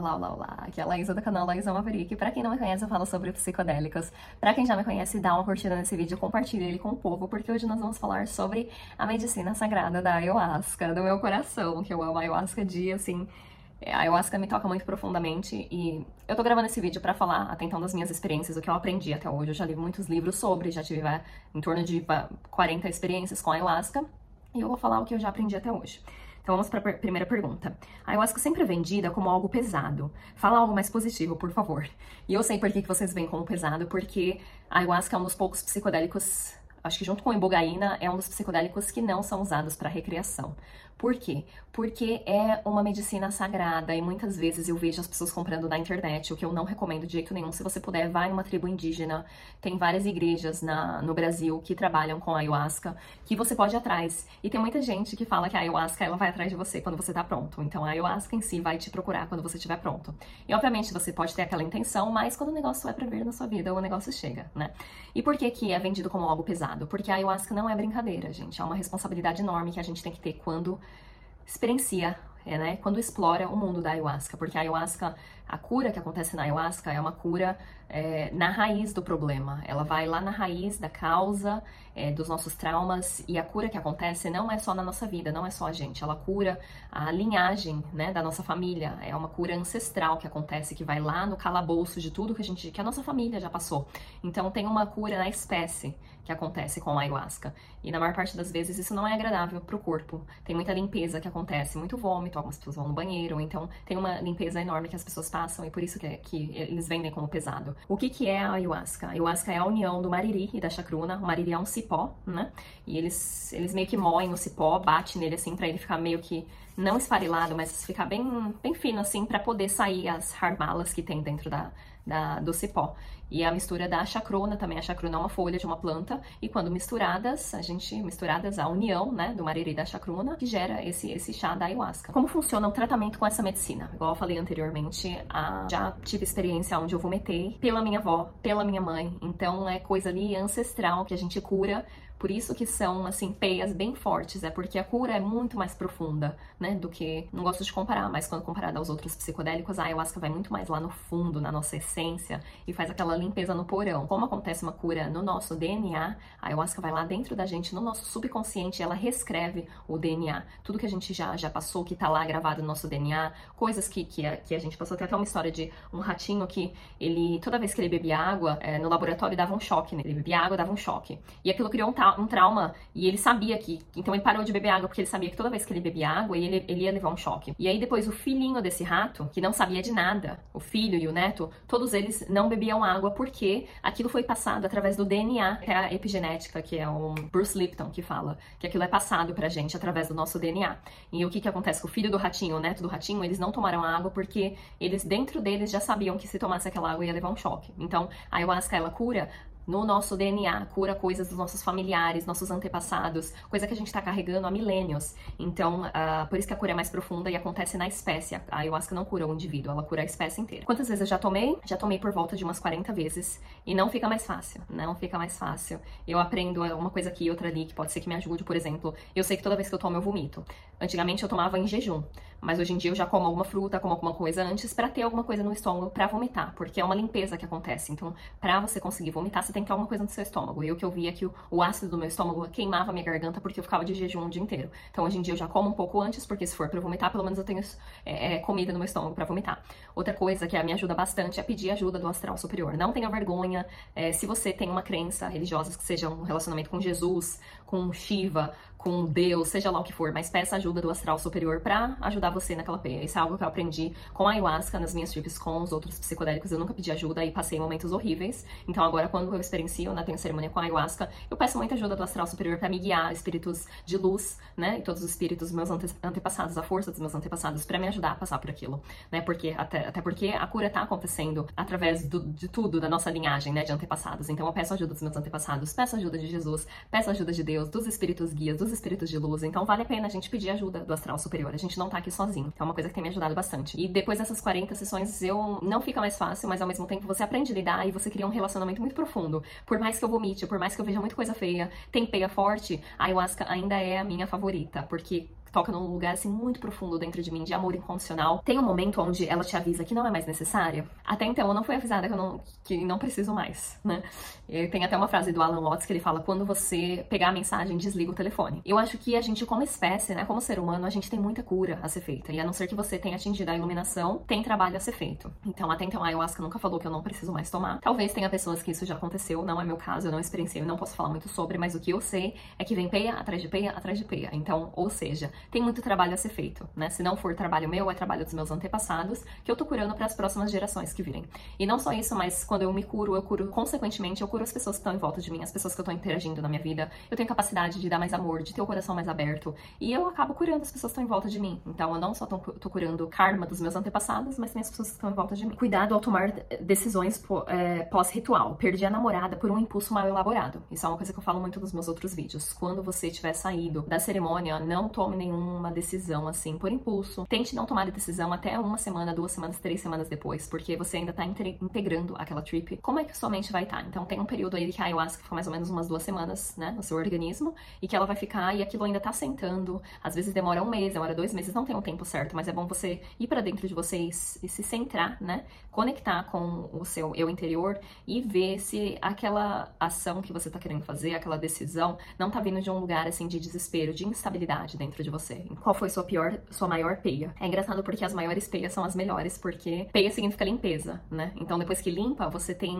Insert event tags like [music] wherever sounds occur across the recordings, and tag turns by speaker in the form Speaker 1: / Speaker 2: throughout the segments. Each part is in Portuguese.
Speaker 1: olá, olá, olá. Aqui é a Laísa do canal Laísa Maverick. Pra quem não me conhece, eu falo sobre psicodélicos. Pra quem já me conhece, dá uma curtida nesse vídeo, compartilha ele com o povo, porque hoje nós vamos falar sobre a medicina sagrada da ayahuasca, do meu coração, que eu amo a ayahuasca de, assim... A ayahuasca me toca muito profundamente e eu tô gravando esse vídeo para falar até então das minhas experiências, o que eu aprendi até hoje. Eu já li muitos livros sobre, já tive em torno de 40 experiências com a ayahuasca e eu vou falar o que eu já aprendi até hoje. Então vamos para a primeira pergunta. A ayahuasca sempre é vendida como algo pesado. Fala algo mais positivo, por favor. E eu sei por que, que vocês veem como pesado, porque a ayahuasca é um dos poucos psicodélicos acho que junto com a ibogaína, é um dos psicodélicos que não são usados para recreação. Por quê? Porque é uma medicina sagrada e muitas vezes eu vejo as pessoas comprando na internet, o que eu não recomendo de jeito nenhum. Se você puder, vai numa tribo indígena. Tem várias igrejas na, no Brasil que trabalham com ayahuasca, que você pode ir atrás. E tem muita gente que fala que a ayahuasca ela vai atrás de você quando você tá pronto. Então a ayahuasca em si vai te procurar quando você estiver pronto. E obviamente você pode ter aquela intenção, mas quando o negócio é pra ver na sua vida, o negócio chega, né? E por que que é vendido como algo pesado? Porque a ayahuasca não é brincadeira, gente. É uma responsabilidade enorme que a gente tem que ter quando experiencia, é, né, quando explora o mundo da ayahuasca, porque a ayahuasca, a cura que acontece na ayahuasca é uma cura é, na raiz do problema. Ela vai lá na raiz da causa é, dos nossos traumas e a cura que acontece não é só na nossa vida, não é só a gente. Ela cura a linhagem né, da nossa família. É uma cura ancestral que acontece, que vai lá no calabouço de tudo que a gente, que a nossa família já passou. Então tem uma cura na espécie que acontece com a ayahuasca. E na maior parte das vezes isso não é agradável para o corpo. Tem muita limpeza que acontece, muito vômito, algumas pessoas vão no banheiro, então tem uma limpeza enorme que as pessoas passam e por isso que, que eles vendem como pesado. O que, que é a ayahuasca? A ayahuasca é a união do mariri e da chacruna. O mariri é um cipó, né? E eles, eles meio que moem o cipó, bate nele assim para ele ficar meio que não esfarelado, mas ficar bem, bem fino assim para poder sair as harmalas que tem dentro da, da, do cipó. E a mistura da chacrona também, a chacrona é uma folha de uma planta, e quando misturadas, a gente, misturadas a união, né, do mariri e da chacrona, que gera esse, esse chá da ayahuasca. Como funciona o tratamento com essa medicina? Igual eu falei anteriormente, a, já tive experiência onde eu vomitei pela minha avó, pela minha mãe, então é coisa ali ancestral que a gente cura por isso que são, assim, peias bem fortes, é porque a cura é muito mais profunda, né, do que, não gosto de comparar, mas quando comparada aos outros psicodélicos, a ayahuasca vai muito mais lá no fundo, na nossa essência, e faz aquela limpeza no porão. Como acontece uma cura no nosso DNA, a ayahuasca vai lá dentro da gente, no nosso subconsciente, ela reescreve o DNA. Tudo que a gente já, já passou, que tá lá gravado no nosso DNA, coisas que, que, a, que a gente passou. Tem até uma história de um ratinho que ele, toda vez que ele bebia água, é, no laboratório dava um choque, né? Ele bebia água, dava um choque. E aquilo criou um, um trauma e ele sabia que. Então ele parou de beber água porque ele sabia que toda vez que ele bebia água ele, ele ia levar um choque. E aí depois o filhinho desse rato, que não sabia de nada, o filho e o neto, todos eles não bebiam água porque aquilo foi passado através do DNA, que é a epigenética, que é o Bruce Lipton que fala, que aquilo é passado pra gente através do nosso DNA. E o que que acontece com o filho do ratinho, o neto do ratinho, eles não tomaram água porque eles dentro deles já sabiam que se tomasse aquela água ia levar um choque. Então, a ayahuasca ela cura no nosso DNA, cura coisas dos nossos familiares, nossos antepassados, coisa que a gente está carregando há milênios. Então, uh, por isso que a cura é mais profunda e acontece na espécie. A ayahuasca não cura o indivíduo, ela cura a espécie inteira. Quantas vezes eu já tomei? Já tomei por volta de umas 40 vezes e não fica mais fácil, não fica mais fácil. Eu aprendo uma coisa aqui outra ali que pode ser que me ajude, por exemplo, eu sei que toda vez que eu tomo eu vomito. Antigamente eu tomava em jejum, mas hoje em dia eu já como alguma fruta, como alguma coisa antes para ter alguma coisa no estômago para vomitar, porque é uma limpeza que acontece. Então, para você conseguir vomitar, você tem que ter alguma coisa no seu estômago. E o que eu vi é que o, ácido do meu estômago queimava minha garganta porque eu ficava de jejum o dia inteiro. Então hoje em dia eu já como um pouco antes, porque se for para vomitar, pelo menos eu tenho é, é, comida no meu estômago para vomitar. Outra coisa que me ajuda bastante é pedir ajuda do astral superior. Não tenha vergonha. É, se você tem uma crença religiosa que seja um relacionamento com Jesus, com Shiva, com Deus, seja lá o que for, mas peça ajuda do astral superior para ajudar você naquela peia. Isso é algo que eu aprendi com a ayahuasca nas minhas trips com os outros psicodélicos. Eu nunca pedi ajuda e passei momentos horríveis. Então agora quando eu experiencio, né, tenho cerimônia com a ayahuasca, eu peço muita ajuda do astral superior para me guiar, espíritos de luz, né, e todos os espíritos dos meus ante antepassados, a força dos meus antepassados para me ajudar a passar por aquilo, né? Porque até, até porque a cura tá acontecendo através do, de tudo da nossa linhagem, né, de antepassados. Então eu peço ajuda dos meus antepassados, peço ajuda de Jesus, peço ajuda de Deus, dos espíritos guias, dos espíritos de luz. Então vale a pena a gente pedir ajuda do astral superior. A gente não tá aqui sozinho. É uma coisa que tem me ajudado bastante. E depois dessas 40 sessões, eu não fica mais fácil, mas ao mesmo tempo você aprende a lidar e você cria um relacionamento muito profundo. Por mais que eu vomite, por mais que eu veja muita coisa feia, tem peia forte, a ayahuasca ainda é a minha favorita, porque toca num lugar assim muito profundo dentro de mim, de amor incondicional. Tem um momento onde ela te avisa que não é mais necessária. Até então eu não fui avisada que eu não, que não preciso mais, né? E tem até uma frase do Alan Watts que ele fala: quando você pegar a mensagem, desliga o telefone. Eu acho que a gente, como espécie, né, como ser humano, a gente tem muita cura a ser feita. E a não ser que você tenha atingido a iluminação, tem trabalho a ser feito. Então, até então, a ayahuasca nunca falou que eu não preciso mais tomar. Talvez tenha pessoas que isso já aconteceu, não é meu caso, eu não experienciei, não posso falar muito sobre, mas o que eu sei é que vem peia atrás de peia atrás de peia. Então, ou seja, tem muito trabalho a ser feito, né? Se não for trabalho meu, é trabalho dos meus antepassados, que eu tô curando para as próximas gerações que virem. E não só isso, mas quando eu me curo, eu curo, consequentemente, eu curo as pessoas que estão em volta de mim, as pessoas que eu tô interagindo na minha vida. Eu tenho capacidade de dar mais amor, de ter o coração mais aberto. E eu acabo curando as pessoas que estão em volta de mim. Então, eu não só tô, curando karma dos meus antepassados, mas também as pessoas que estão em volta de mim. Cuidado ao tomar decisões é, pós-ritual. Perdi a namorada por um impulso mal elaborado. Isso é uma coisa que eu falo muito nos meus outros vídeos. Quando você tiver saído da cerimônia, não tome nenhuma decisão assim por impulso. Tente não tomar a decisão até uma semana, duas semanas, três semanas depois, porque você ainda tá integrando aquela trip. Como é que sua mente vai estar? Tá? Então tem um período aí que a ayahuasca fica mais ou menos umas duas semanas, né, no seu organismo, e que ela vai ficar e aquilo ainda tá sentando. Às vezes demora um mês, demora dois meses, não tem um tempo certo, mas é bom você ir para dentro de vocês e se centrar, né? Conectar com o seu eu interior e ver se aquela ação que você tá querendo fazer, aquela decisão, não tá vindo de um lugar assim de desespero, de instabilidade dentro de você. Qual foi sua pior, sua maior peia? É engraçado porque as maiores peias são as melhores, porque peia significa limpeza, né? Então depois que limpa, você tem,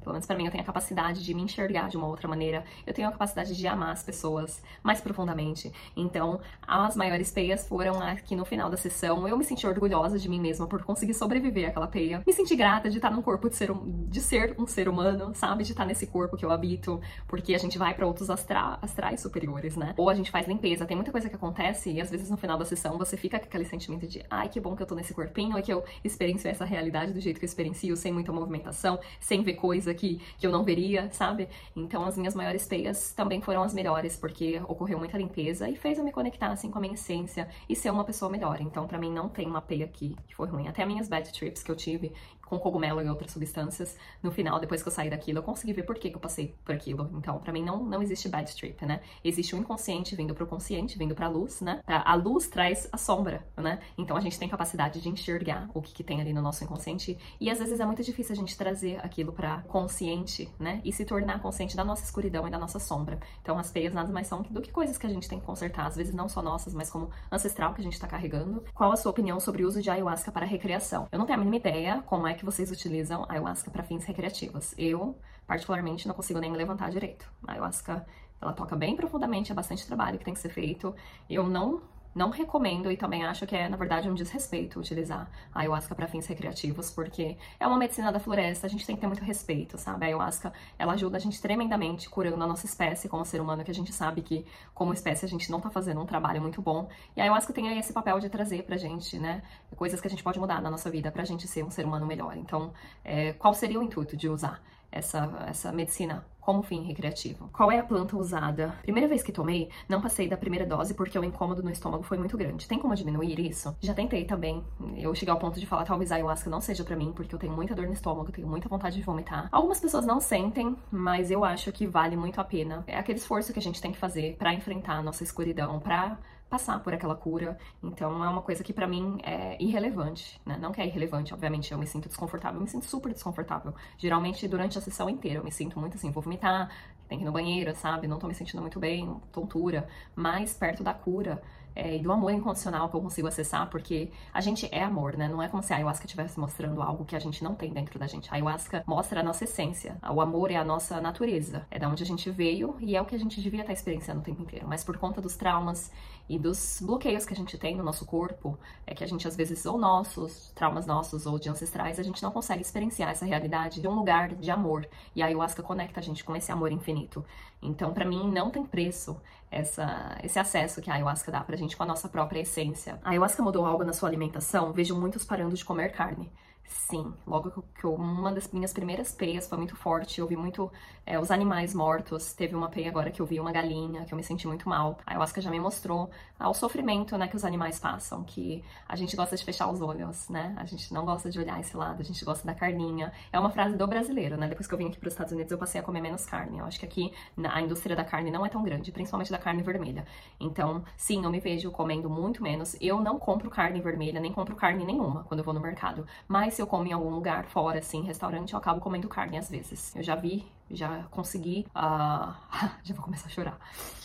Speaker 1: pelo menos para mim, eu tenho a capacidade de me enxergar de uma outra maneira. Eu tenho a capacidade de amar as pessoas mais profundamente. Então, as maiores peias foram aqui no final da sessão. Eu me senti orgulhosa de mim mesma por conseguir sobreviver àquela peia. Me senti grata de estar num corpo de ser um, de ser um ser humano, sabe? De estar nesse corpo que eu habito, porque a gente vai para outros astra, astrais superiores, né? Ou a gente faz limpeza. Tem muita coisa que acontece e às vezes no final da sessão você fica com aquele sentimento de ai, que bom que eu tô nesse corpinho, e que eu experiencio essa realidade do jeito que eu experiencio, sem muita movimentação, sem ver coisa que, que eu não veria, sabe? Então as minhas maiores peias também foram as melhores, porque ocorreu muita limpeza e fez eu me conectar assim com a minha essência e ser uma pessoa melhor. Então, para mim, não tem uma peia aqui que foi ruim. Até minhas bad trips que eu tive com cogumelo e outras substâncias, no final, depois que eu saí daquilo, eu consegui ver por que, que eu passei por aquilo. Então, para mim, não, não existe bad trip, né? Existe o inconsciente vindo pro consciente, vindo pra luz, né? A luz traz a sombra, né? Então, a gente tem capacidade de enxergar o que, que tem ali no nosso inconsciente. E às vezes é muito difícil a gente trazer aquilo pra consciente, né? E se tornar consciente da nossa escuridão e da nossa sombra. Então, as peias nada mais são do que coisas que a gente tem que consertar, às vezes não só nossas, mas como ancestral que a gente tá carregando. Qual a sua opinião sobre o uso de ayahuasca para recreação? Eu não tenho a mínima ideia como é que vocês utilizam ayahuasca para fins recreativos. Eu, particularmente, não consigo nem levantar direito. A ayahuasca, ela toca bem profundamente, é bastante trabalho que tem que ser feito. Eu não não recomendo e também acho que é, na verdade, um desrespeito utilizar a ayahuasca para fins recreativos, porque é uma medicina da floresta, a gente tem que ter muito respeito, sabe? A ayahuasca, ela ajuda a gente tremendamente curando a nossa espécie como ser humano, que a gente sabe que, como espécie, a gente não tá fazendo um trabalho muito bom. E a ayahuasca tem aí esse papel de trazer pra gente, né, coisas que a gente pode mudar na nossa vida pra gente ser um ser humano melhor. Então, é, qual seria o intuito de usar essa, essa medicina como fim recreativo. Qual é a planta usada? Primeira vez que tomei, não passei da primeira dose porque o incômodo no estômago foi muito grande. Tem como diminuir isso? Já tentei também. Eu cheguei ao ponto de falar, talvez a ayahuasca não seja para mim, porque eu tenho muita dor no estômago, tenho muita vontade de vomitar. Algumas pessoas não sentem, mas eu acho que vale muito a pena. É aquele esforço que a gente tem que fazer para enfrentar a nossa escuridão, para passar por aquela cura. Então é uma coisa que para mim é irrelevante, né? Não que é irrelevante, obviamente eu me sinto desconfortável, eu me sinto super desconfortável. Geralmente durante a sessão inteira eu me sinto muito assim, vou vomitar, tem que ir no banheiro, sabe? Não tô me sentindo muito bem, tontura. Mas perto da cura é, e do amor incondicional que eu consigo acessar, porque a gente é amor, né? Não é como se a ayahuasca estivesse mostrando algo que a gente não tem dentro da gente. A ayahuasca mostra a nossa essência. O amor é a nossa natureza. É da onde a gente veio e é o que a gente devia estar experienciando o tempo inteiro. Mas por conta dos traumas e dos bloqueios que a gente tem no nosso corpo, é que a gente às vezes, ou nossos, traumas nossos ou de ancestrais, a gente não consegue experienciar essa realidade de um lugar de amor. E a ayahuasca conecta a gente com esse amor infinito. Então, para mim, não tem preço essa, esse acesso que a ayahuasca dá pra gente com a nossa própria essência. A ayahuasca mudou algo na sua alimentação? Vejo muitos parando de comer carne. Sim, logo que eu, uma das minhas primeiras peias foi muito forte, eu vi muito é, os animais mortos. Teve uma peia agora que eu vi uma galinha, que eu me senti muito mal. A ayahuasca já me mostrou ah, o sofrimento, né, que os animais passam, que a gente gosta de fechar os olhos, né? A gente não gosta de olhar esse lado, a gente gosta da carninha. É uma frase do brasileiro, né? Depois que eu vim aqui para os Estados Unidos, eu passei a comer menos carne. Eu acho que aqui a indústria da carne não é tão grande, principalmente da carne vermelha. Então, sim, eu me vejo comendo muito menos. Eu não compro carne vermelha, nem compro carne nenhuma quando eu vou no mercado. Mas se eu como em algum lugar fora, assim, restaurante, eu acabo comendo carne às vezes. Eu já vi já consegui. Uh... [laughs] já vou começar a chorar.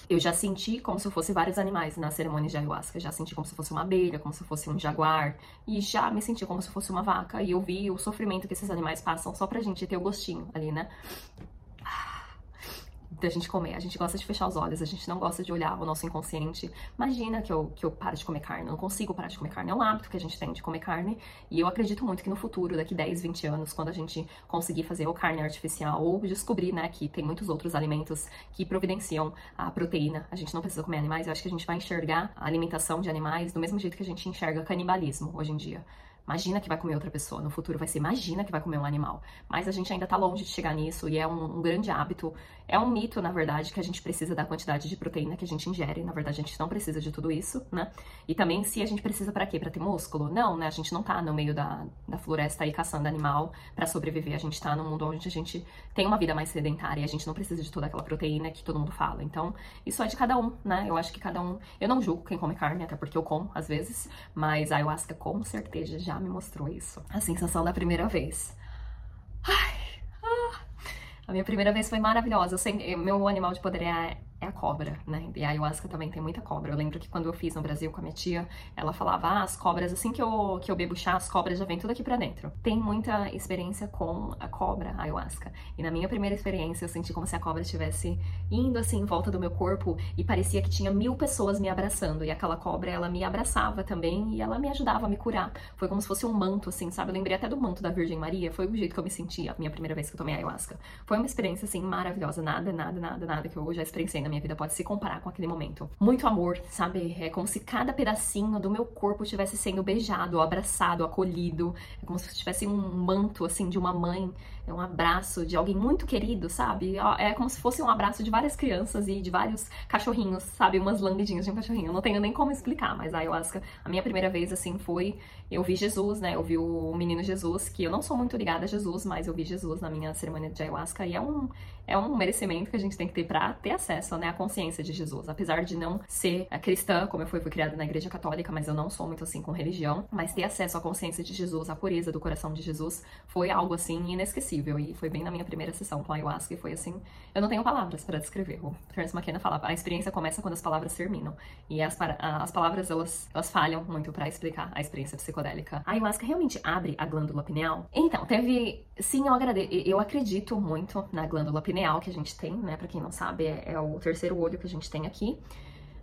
Speaker 1: Eu já senti como se fosse vários animais na cerimônia de ayahuasca. Já senti como se fosse uma abelha, como se fosse um jaguar. E já me senti como se fosse uma vaca. E eu vi o sofrimento que esses animais passam só pra gente ter o gostinho ali, né? Da gente comer. A gente gosta de fechar os olhos, a gente não gosta de olhar o nosso inconsciente. Imagina que eu, que eu pare de comer carne, eu não consigo parar de comer carne. É um hábito que a gente tem de comer carne. E eu acredito muito que no futuro, daqui 10, 20 anos, quando a gente conseguir fazer ou carne artificial ou descobrir, né, que tem muitos outros alimentos que providenciam a proteína, a gente não precisa comer animais, eu acho que a gente vai enxergar a alimentação de animais do mesmo jeito que a gente enxerga canibalismo hoje em dia. Imagina que vai comer outra pessoa. No futuro vai ser imagina que vai comer um animal. Mas a gente ainda tá longe de chegar nisso e é um, um, grande hábito. É um mito, na verdade, que a gente precisa da quantidade de proteína que a gente ingere. Na verdade, a gente não precisa de tudo isso, né? E também se a gente precisa para quê? Para ter músculo? Não, né? A gente não tá no meio da, da floresta aí caçando animal para sobreviver. A gente tá num mundo onde a gente tem uma vida mais sedentária e a gente não precisa de toda aquela proteína que todo mundo fala. Então, isso é de cada um, né? Eu acho que cada um. Eu não julgo quem come carne, até porque eu como às vezes, mas a ayahuasca com certeza já me mostrou isso. A sensação da primeira vez. Ai, ah, a minha primeira vez foi maravilhosa. Eu sei, meu animal de poder é é a cobra, né? E a ayahuasca também tem muita cobra. Eu lembro que quando eu fiz no Brasil com a minha tia, ela falava: ah, as cobras, assim que eu, que eu bebo chá, as cobras já vêm tudo aqui pra dentro. Tem muita experiência com a cobra, a ayahuasca. E na minha primeira experiência, eu senti como se a cobra estivesse indo assim em volta do meu corpo e parecia que tinha mil pessoas me abraçando. E aquela cobra, ela me abraçava também e ela me ajudava a me curar. Foi como se fosse um manto, assim, sabe? Eu lembrei até do manto da Virgem Maria. Foi o jeito que eu me sentia a minha primeira vez que eu tomei ayahuasca. Foi uma experiência, assim, maravilhosa. Nada, nada, nada, nada que eu já experienciei minha vida pode se comparar com aquele momento. Muito amor, sabe? É como se cada pedacinho do meu corpo estivesse sendo beijado, abraçado, acolhido. É como se tivesse um manto, assim, de uma mãe é um abraço de alguém muito querido, sabe? É como se fosse um abraço de várias crianças e de vários cachorrinhos, sabe? Umas lambidinhas de um cachorrinho. Eu não tenho nem como explicar, mas a ayahuasca, a minha primeira vez, assim, foi. Eu vi Jesus, né? Eu vi o menino Jesus, que eu não sou muito ligada a Jesus, mas eu vi Jesus na minha cerimônia de ayahuasca e é um, é um merecimento que a gente tem que ter pra ter acesso, né? À consciência de Jesus. Apesar de não ser cristã, como eu fui, fui criada na igreja católica, mas eu não sou muito assim com religião, mas ter acesso à consciência de Jesus, à pureza do coração de Jesus, foi algo assim inesquecível possível. E foi bem na minha primeira sessão com a ayahuasca e foi assim. Eu não tenho palavras para descrever. O Terence McKenna fala: a experiência começa quando as palavras terminam. E as, as palavras elas, elas falham muito para explicar a experiência psicodélica. A ayahuasca realmente abre a glândula pineal? Então, teve. Sim, eu, eu acredito muito na glândula pineal que a gente tem, né? Pra quem não sabe, é, é o terceiro olho que a gente tem aqui.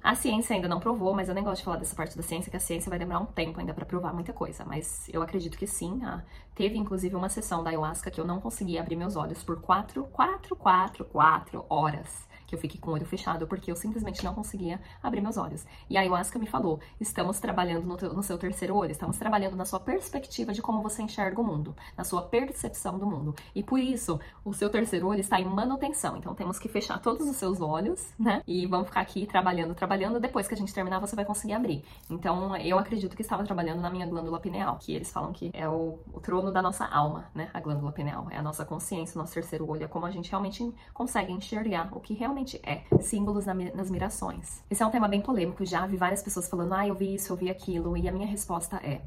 Speaker 1: A ciência ainda não provou, mas eu nem gosto de falar dessa parte da ciência, que a ciência vai demorar um tempo ainda para provar muita coisa. Mas eu acredito que sim. Ah, teve inclusive uma sessão da ayahuasca que eu não consegui abrir meus olhos por quatro, quatro, quatro, quatro horas que eu fiquei com o olho fechado porque eu simplesmente não conseguia abrir meus olhos. E a ayahuasca me falou: estamos trabalhando no, teu, no, seu terceiro olho, estamos trabalhando na sua perspectiva de como você enxerga o mundo, na sua percepção do mundo. E por isso, o seu terceiro olho está em manutenção. Então temos que fechar todos os seus olhos, né? E vamos ficar aqui trabalhando, trabalhando. Depois que a gente terminar, você vai conseguir abrir. Então eu acredito que estava trabalhando na minha glândula pineal, que eles falam que é o, o trono da nossa alma, né? A glândula pineal. É a nossa consciência, o nosso terceiro olho, é como a gente realmente consegue enxergar o que realmente é símbolos nas mirações. Esse é um tema bem polêmico, já vi várias pessoas falando, ah, eu vi isso, eu vi aquilo, e a minha resposta é: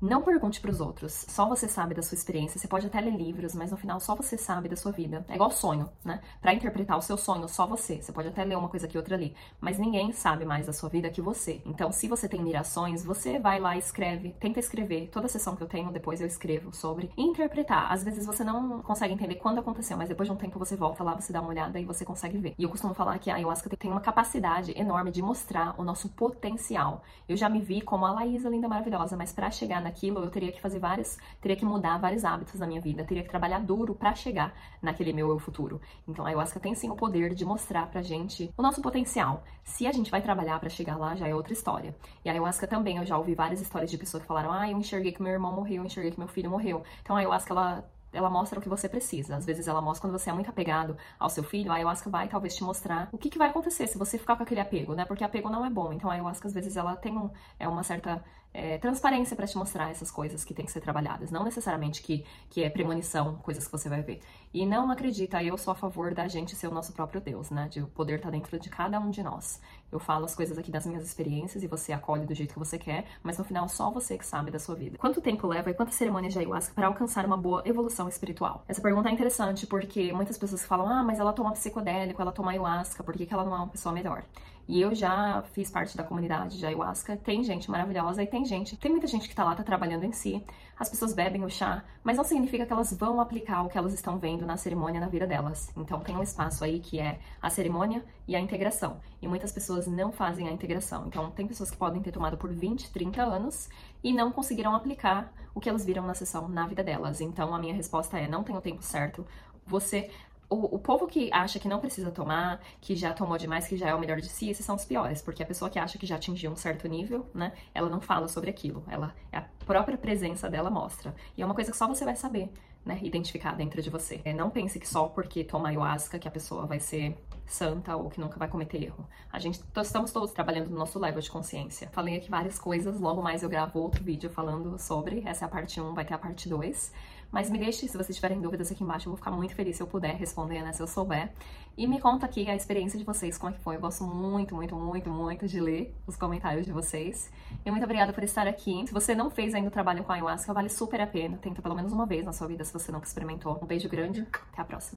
Speaker 1: não pergunte para os outros, só você sabe da sua experiência. Você pode até ler livros, mas no final só você sabe da sua vida. É igual sonho, né? Para interpretar o seu sonho, só você. Você pode até ler uma coisa aqui, outra ali, mas ninguém sabe mais da sua vida que você. Então, se você tem mirações, você vai lá e escreve, tenta escrever. Toda sessão que eu tenho, depois eu escrevo sobre e interpretar. Às vezes você não consegue entender quando aconteceu, mas depois de um tempo você volta lá, você dá uma olhada e você consegue ver. E eu costumo falar que a ayahuasca tem uma capacidade enorme de mostrar o nosso potencial. Eu já me vi como a Laísa linda maravilhosa, mas para chegar naquilo, eu teria que fazer várias, teria que mudar vários hábitos na minha vida, teria que trabalhar duro para chegar naquele meu eu futuro. Então a ayahuasca tem sim o poder de mostrar pra gente o nosso potencial. Se a gente vai trabalhar para chegar lá, já é outra história. E a ayahuasca também, eu já ouvi várias histórias de pessoas que falaram: "Ah, eu enxerguei que meu irmão morreu, eu enxerguei que meu filho morreu". Então a ayahuasca ela ela mostra o que você precisa. Às vezes ela mostra quando você é muito apegado ao seu filho, a ayahuasca vai talvez te mostrar o que, que vai acontecer se você ficar com aquele apego, né? Porque apego não é bom. Então a ayahuasca às vezes ela tem um, é uma certa é, transparência para te mostrar essas coisas que têm que ser trabalhadas. Não necessariamente que, que é premonição, coisas que você vai ver. E não acredita, eu sou a favor da gente ser o nosso próprio Deus, né? De o poder estar tá dentro de cada um de nós. Eu falo as coisas aqui das minhas experiências e você acolhe do jeito que você quer, mas no final só você que sabe da sua vida. Quanto tempo leva e quantas cerimônias de ayahuasca para alcançar uma boa evolução espiritual? Essa pergunta é interessante porque muitas pessoas falam: ah, mas ela toma psicodélico, ela toma ayahuasca, por que, que ela não é uma pessoa melhor? E eu já fiz parte da comunidade de ayahuasca. Tem gente maravilhosa e tem gente, tem muita gente que tá lá, tá trabalhando em si. As pessoas bebem o chá, mas não significa que elas vão aplicar o que elas estão vendo na cerimônia na vida delas. Então tem um espaço aí que é a cerimônia e a integração. E muitas pessoas não fazem a integração. Então tem pessoas que podem ter tomado por 20, 30 anos e não conseguiram aplicar o que elas viram na sessão na vida delas. Então a minha resposta é: não tem o tempo certo. Você o, o, povo que acha que não precisa tomar, que já tomou demais, que já é o melhor de si, esses são os piores, porque a pessoa que acha que já atingiu um certo nível, né, ela não fala sobre aquilo, ela a própria presença dela mostra. E é uma coisa que só você vai saber, né, identificar dentro de você. É, não pense que só porque toma ayahuasca que a pessoa vai ser santa ou que nunca vai cometer erro. A gente estamos todos trabalhando no nosso level de consciência. Falei aqui várias coisas, logo mais eu gravo outro vídeo falando sobre, essa é a parte 1, vai ter a parte 2. Mas me deixe, se vocês tiverem dúvidas aqui embaixo, eu vou ficar muito feliz se eu puder responder, né, se eu souber. E me conta aqui a experiência de vocês, como é que foi. Eu gosto muito, muito, muito, muito de ler os comentários de vocês. E muito obrigada por estar aqui. Se você não fez ainda o trabalho com a ayahuasca, vale super a pena. Tenta pelo menos uma vez na sua vida se você nunca experimentou. Um beijo grande, até a próxima.